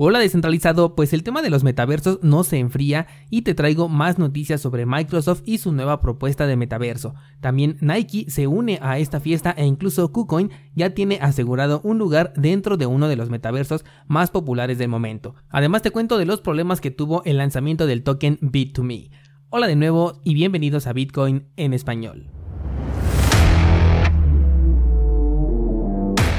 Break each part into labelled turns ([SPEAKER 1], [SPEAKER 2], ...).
[SPEAKER 1] Hola descentralizado, pues el tema de los metaversos no se enfría y te traigo más noticias sobre Microsoft y su nueva propuesta de metaverso. También Nike se une a esta fiesta e incluso KuCoin ya tiene asegurado un lugar dentro de uno de los metaversos más populares del momento. Además te cuento de los problemas que tuvo el lanzamiento del token Bit2Me. Hola de nuevo y bienvenidos a Bitcoin en español.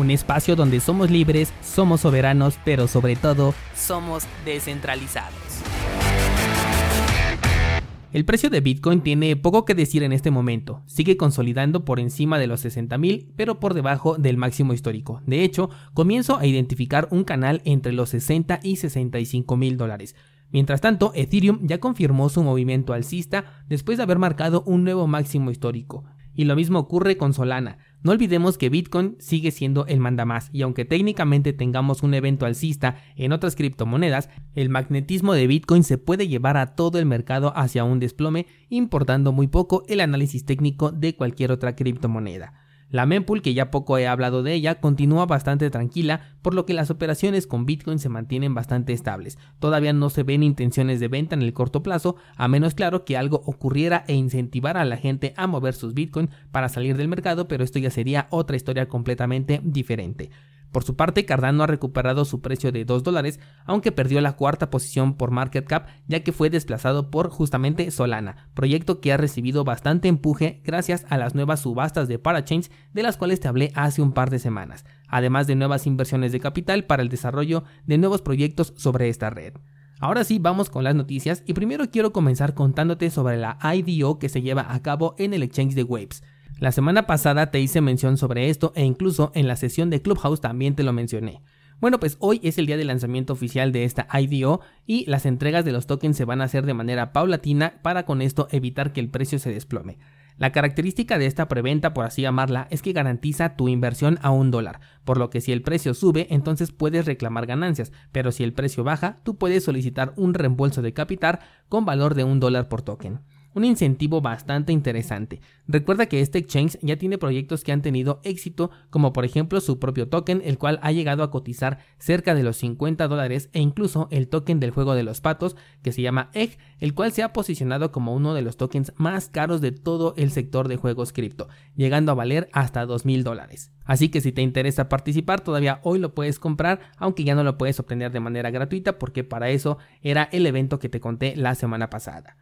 [SPEAKER 1] un espacio donde somos libres, somos soberanos, pero sobre todo somos descentralizados. El precio de Bitcoin tiene poco que decir en este momento, sigue consolidando por encima de los 60.000, pero por debajo del máximo histórico. De hecho, comienzo a identificar un canal entre los 60 y 65 mil dólares. Mientras tanto, Ethereum ya confirmó su movimiento alcista después de haber marcado un nuevo máximo histórico. Y lo mismo ocurre con Solana. No olvidemos que Bitcoin sigue siendo el mandamás y aunque técnicamente tengamos un evento alcista en otras criptomonedas, el magnetismo de Bitcoin se puede llevar a todo el mercado hacia un desplome, importando muy poco el análisis técnico de cualquier otra criptomoneda. La mempool, que ya poco he hablado de ella, continúa bastante tranquila, por lo que las operaciones con Bitcoin se mantienen bastante estables. Todavía no se ven intenciones de venta en el corto plazo, a menos claro que algo ocurriera e incentivara a la gente a mover sus Bitcoin para salir del mercado, pero esto ya sería otra historia completamente diferente. Por su parte, Cardano ha recuperado su precio de 2 dólares, aunque perdió la cuarta posición por market cap, ya que fue desplazado por justamente Solana, proyecto que ha recibido bastante empuje gracias a las nuevas subastas de Parachains de las cuales te hablé hace un par de semanas, además de nuevas inversiones de capital para el desarrollo de nuevos proyectos sobre esta red. Ahora sí, vamos con las noticias y primero quiero comenzar contándote sobre la IDO que se lleva a cabo en el exchange de Waves. La semana pasada te hice mención sobre esto e incluso en la sesión de Clubhouse también te lo mencioné. Bueno, pues hoy es el día de lanzamiento oficial de esta IDO y las entregas de los tokens se van a hacer de manera paulatina para con esto evitar que el precio se desplome. La característica de esta preventa, por así llamarla, es que garantiza tu inversión a un dólar, por lo que si el precio sube, entonces puedes reclamar ganancias, pero si el precio baja, tú puedes solicitar un reembolso de capital con valor de un dólar por token un incentivo bastante interesante. Recuerda que este exchange ya tiene proyectos que han tenido éxito, como por ejemplo su propio token, el cual ha llegado a cotizar cerca de los 50 dólares, e incluso el token del juego de los patos, que se llama Egg, el cual se ha posicionado como uno de los tokens más caros de todo el sector de juegos cripto, llegando a valer hasta 2.000 dólares. Así que si te interesa participar, todavía hoy lo puedes comprar, aunque ya no lo puedes obtener de manera gratuita, porque para eso era el evento que te conté la semana pasada.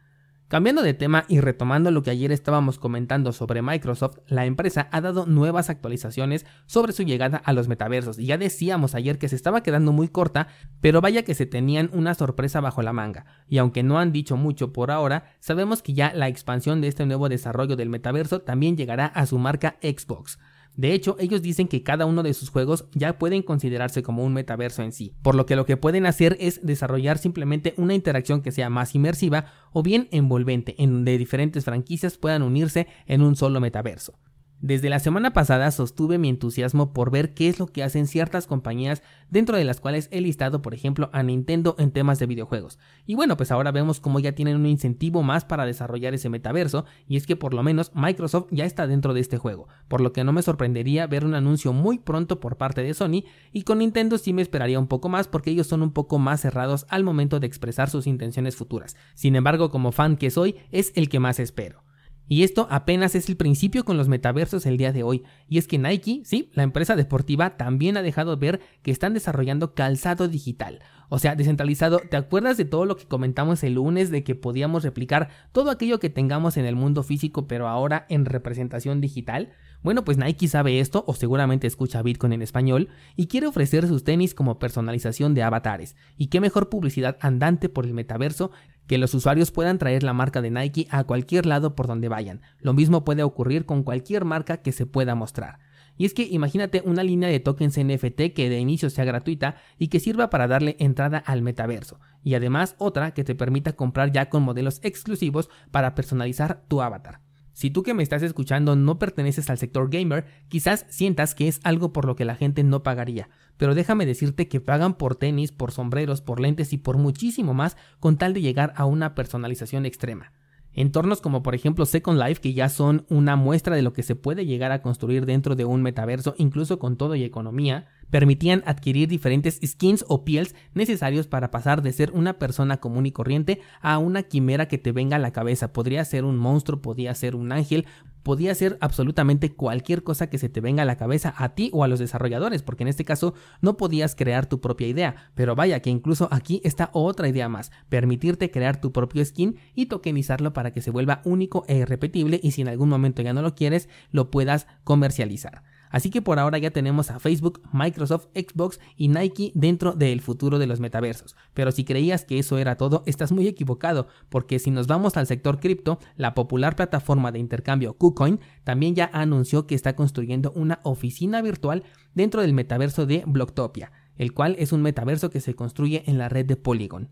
[SPEAKER 1] Cambiando de tema y retomando lo que ayer estábamos comentando sobre Microsoft, la empresa ha dado nuevas actualizaciones sobre su llegada a los metaversos y ya decíamos ayer que se estaba quedando muy corta, pero vaya que se tenían una sorpresa bajo la manga, y aunque no han dicho mucho por ahora, sabemos que ya la expansión de este nuevo desarrollo del metaverso también llegará a su marca Xbox. De hecho, ellos dicen que cada uno de sus juegos ya pueden considerarse como un metaverso en sí, por lo que lo que pueden hacer es desarrollar simplemente una interacción que sea más inmersiva o bien envolvente, en donde diferentes franquicias puedan unirse en un solo metaverso. Desde la semana pasada sostuve mi entusiasmo por ver qué es lo que hacen ciertas compañías dentro de las cuales he listado por ejemplo a Nintendo en temas de videojuegos. Y bueno, pues ahora vemos cómo ya tienen un incentivo más para desarrollar ese metaverso y es que por lo menos Microsoft ya está dentro de este juego, por lo que no me sorprendería ver un anuncio muy pronto por parte de Sony y con Nintendo sí me esperaría un poco más porque ellos son un poco más cerrados al momento de expresar sus intenciones futuras. Sin embargo, como fan que soy, es el que más espero. Y esto apenas es el principio con los metaversos el día de hoy. Y es que Nike, sí, la empresa deportiva, también ha dejado ver que están desarrollando calzado digital. O sea, descentralizado. ¿Te acuerdas de todo lo que comentamos el lunes de que podíamos replicar todo aquello que tengamos en el mundo físico, pero ahora en representación digital? Bueno, pues Nike sabe esto o seguramente escucha Bitcoin en español y quiere ofrecer sus tenis como personalización de avatares. Y qué mejor publicidad andante por el metaverso que los usuarios puedan traer la marca de Nike a cualquier lado por donde vayan. Lo mismo puede ocurrir con cualquier marca que se pueda mostrar. Y es que imagínate una línea de tokens NFT que de inicio sea gratuita y que sirva para darle entrada al metaverso. Y además otra que te permita comprar ya con modelos exclusivos para personalizar tu avatar. Si tú que me estás escuchando no perteneces al sector gamer, quizás sientas que es algo por lo que la gente no pagaría, pero déjame decirte que pagan por tenis, por sombreros, por lentes y por muchísimo más con tal de llegar a una personalización extrema. Entornos como por ejemplo Second Life, que ya son una muestra de lo que se puede llegar a construir dentro de un metaverso, incluso con todo y economía, permitían adquirir diferentes skins o pieles necesarios para pasar de ser una persona común y corriente a una quimera que te venga a la cabeza. Podría ser un monstruo, podría ser un ángel, podía ser absolutamente cualquier cosa que se te venga a la cabeza a ti o a los desarrolladores, porque en este caso no podías crear tu propia idea. Pero vaya que incluso aquí está otra idea más, permitirte crear tu propio skin y tokenizarlo para que se vuelva único e irrepetible y si en algún momento ya no lo quieres, lo puedas comercializar. Así que por ahora ya tenemos a Facebook, Microsoft, Xbox y Nike dentro del futuro de los metaversos. Pero si creías que eso era todo, estás muy equivocado, porque si nos vamos al sector cripto, la popular plataforma de intercambio KuCoin también ya anunció que está construyendo una oficina virtual dentro del metaverso de Blocktopia, el cual es un metaverso que se construye en la red de Polygon.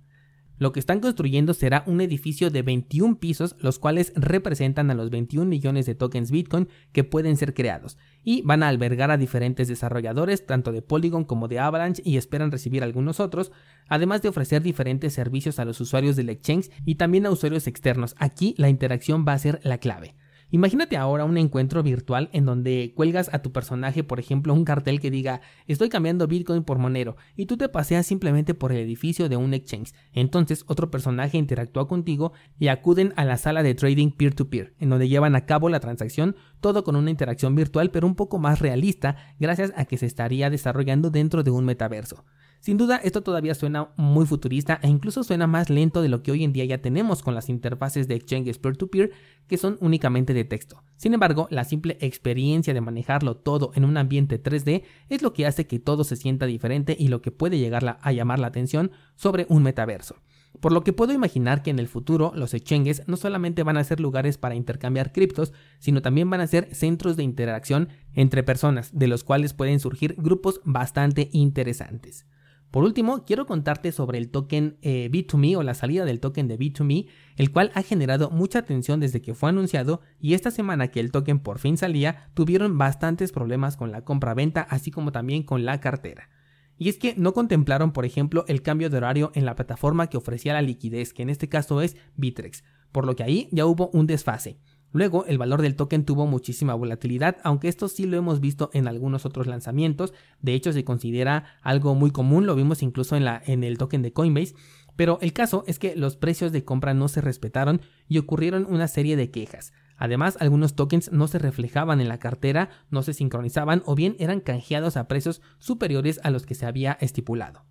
[SPEAKER 1] Lo que están construyendo será un edificio de 21 pisos, los cuales representan a los 21 millones de tokens Bitcoin que pueden ser creados, y van a albergar a diferentes desarrolladores, tanto de Polygon como de Avalanche, y esperan recibir algunos otros, además de ofrecer diferentes servicios a los usuarios del exchange y también a usuarios externos. Aquí la interacción va a ser la clave. Imagínate ahora un encuentro virtual en donde cuelgas a tu personaje, por ejemplo, un cartel que diga estoy cambiando Bitcoin por Monero y tú te paseas simplemente por el edificio de un exchange. Entonces otro personaje interactúa contigo y acuden a la sala de trading peer-to-peer, -peer, en donde llevan a cabo la transacción, todo con una interacción virtual pero un poco más realista gracias a que se estaría desarrollando dentro de un metaverso. Sin duda, esto todavía suena muy futurista e incluso suena más lento de lo que hoy en día ya tenemos con las interfaces de exchanges peer-to-peer que son únicamente de texto. Sin embargo, la simple experiencia de manejarlo todo en un ambiente 3D es lo que hace que todo se sienta diferente y lo que puede llegar a llamar la atención sobre un metaverso. Por lo que puedo imaginar que en el futuro los exchanges no solamente van a ser lugares para intercambiar criptos, sino también van a ser centros de interacción entre personas, de los cuales pueden surgir grupos bastante interesantes. Por último, quiero contarte sobre el token eh, B2Me o la salida del token de B2Me, el cual ha generado mucha atención desde que fue anunciado y esta semana que el token por fin salía, tuvieron bastantes problemas con la compra-venta, así como también con la cartera. Y es que no contemplaron, por ejemplo, el cambio de horario en la plataforma que ofrecía la liquidez, que en este caso es Bitrex, por lo que ahí ya hubo un desfase. Luego, el valor del token tuvo muchísima volatilidad, aunque esto sí lo hemos visto en algunos otros lanzamientos. De hecho, se considera algo muy común, lo vimos incluso en, la, en el token de Coinbase. Pero el caso es que los precios de compra no se respetaron y ocurrieron una serie de quejas. Además, algunos tokens no se reflejaban en la cartera, no se sincronizaban o bien eran canjeados a precios superiores a los que se había estipulado.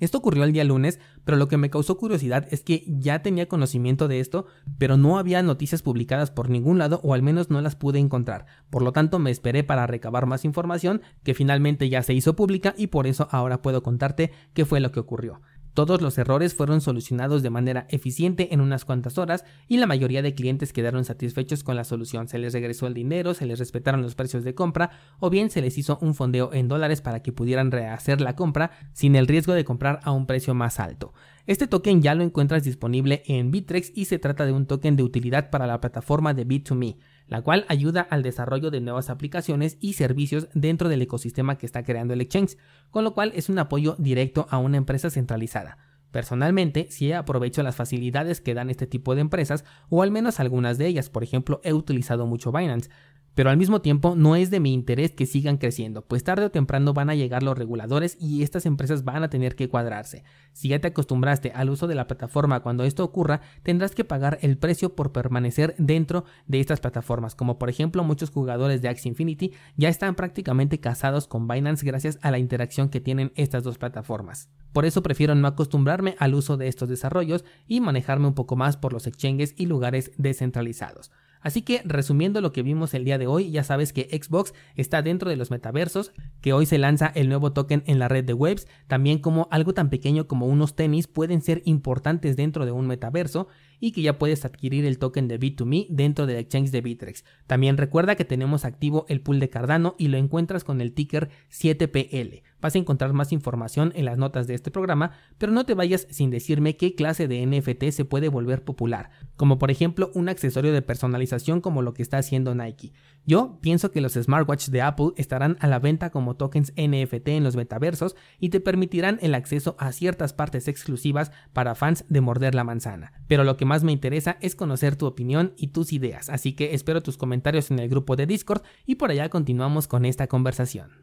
[SPEAKER 1] Esto ocurrió el día lunes, pero lo que me causó curiosidad es que ya tenía conocimiento de esto, pero no había noticias publicadas por ningún lado o al menos no las pude encontrar. Por lo tanto me esperé para recabar más información que finalmente ya se hizo pública y por eso ahora puedo contarte qué fue lo que ocurrió. Todos los errores fueron solucionados de manera eficiente en unas cuantas horas y la mayoría de clientes quedaron satisfechos con la solución. Se les regresó el dinero, se les respetaron los precios de compra o bien se les hizo un fondeo en dólares para que pudieran rehacer la compra sin el riesgo de comprar a un precio más alto. Este token ya lo encuentras disponible en Bitrex y se trata de un token de utilidad para la plataforma de Bit2Me la cual ayuda al desarrollo de nuevas aplicaciones y servicios dentro del ecosistema que está creando el exchange, con lo cual es un apoyo directo a una empresa centralizada. Personalmente, sí aprovecho las facilidades que dan este tipo de empresas, o al menos algunas de ellas, por ejemplo, he utilizado mucho Binance, pero al mismo tiempo no es de mi interés que sigan creciendo, pues tarde o temprano van a llegar los reguladores y estas empresas van a tener que cuadrarse. Si ya te acostumbraste al uso de la plataforma cuando esto ocurra, tendrás que pagar el precio por permanecer dentro de estas plataformas, como por ejemplo muchos jugadores de Axie Infinity ya están prácticamente casados con Binance gracias a la interacción que tienen estas dos plataformas. Por eso prefiero no acostumbrarme al uso de estos desarrollos y manejarme un poco más por los exchanges y lugares descentralizados. Así que resumiendo lo que vimos el día de hoy, ya sabes que Xbox está dentro de los metaversos, que hoy se lanza el nuevo token en la red de webs, también como algo tan pequeño como unos tenis pueden ser importantes dentro de un metaverso y que ya puedes adquirir el token de B2Me dentro del exchange de Bitrex. También recuerda que tenemos activo el pool de Cardano y lo encuentras con el ticker 7PL. Vas a encontrar más información en las notas de este programa, pero no te vayas sin decirme qué clase de NFT se puede volver popular, como por ejemplo un accesorio de personalización como lo que está haciendo Nike. Yo pienso que los smartwatch de Apple estarán a la venta como tokens NFT en los metaversos y te permitirán el acceso a ciertas partes exclusivas para fans de morder la manzana. Pero lo que más me interesa es conocer tu opinión y tus ideas, así que espero tus comentarios en el grupo de Discord y por allá continuamos con esta conversación.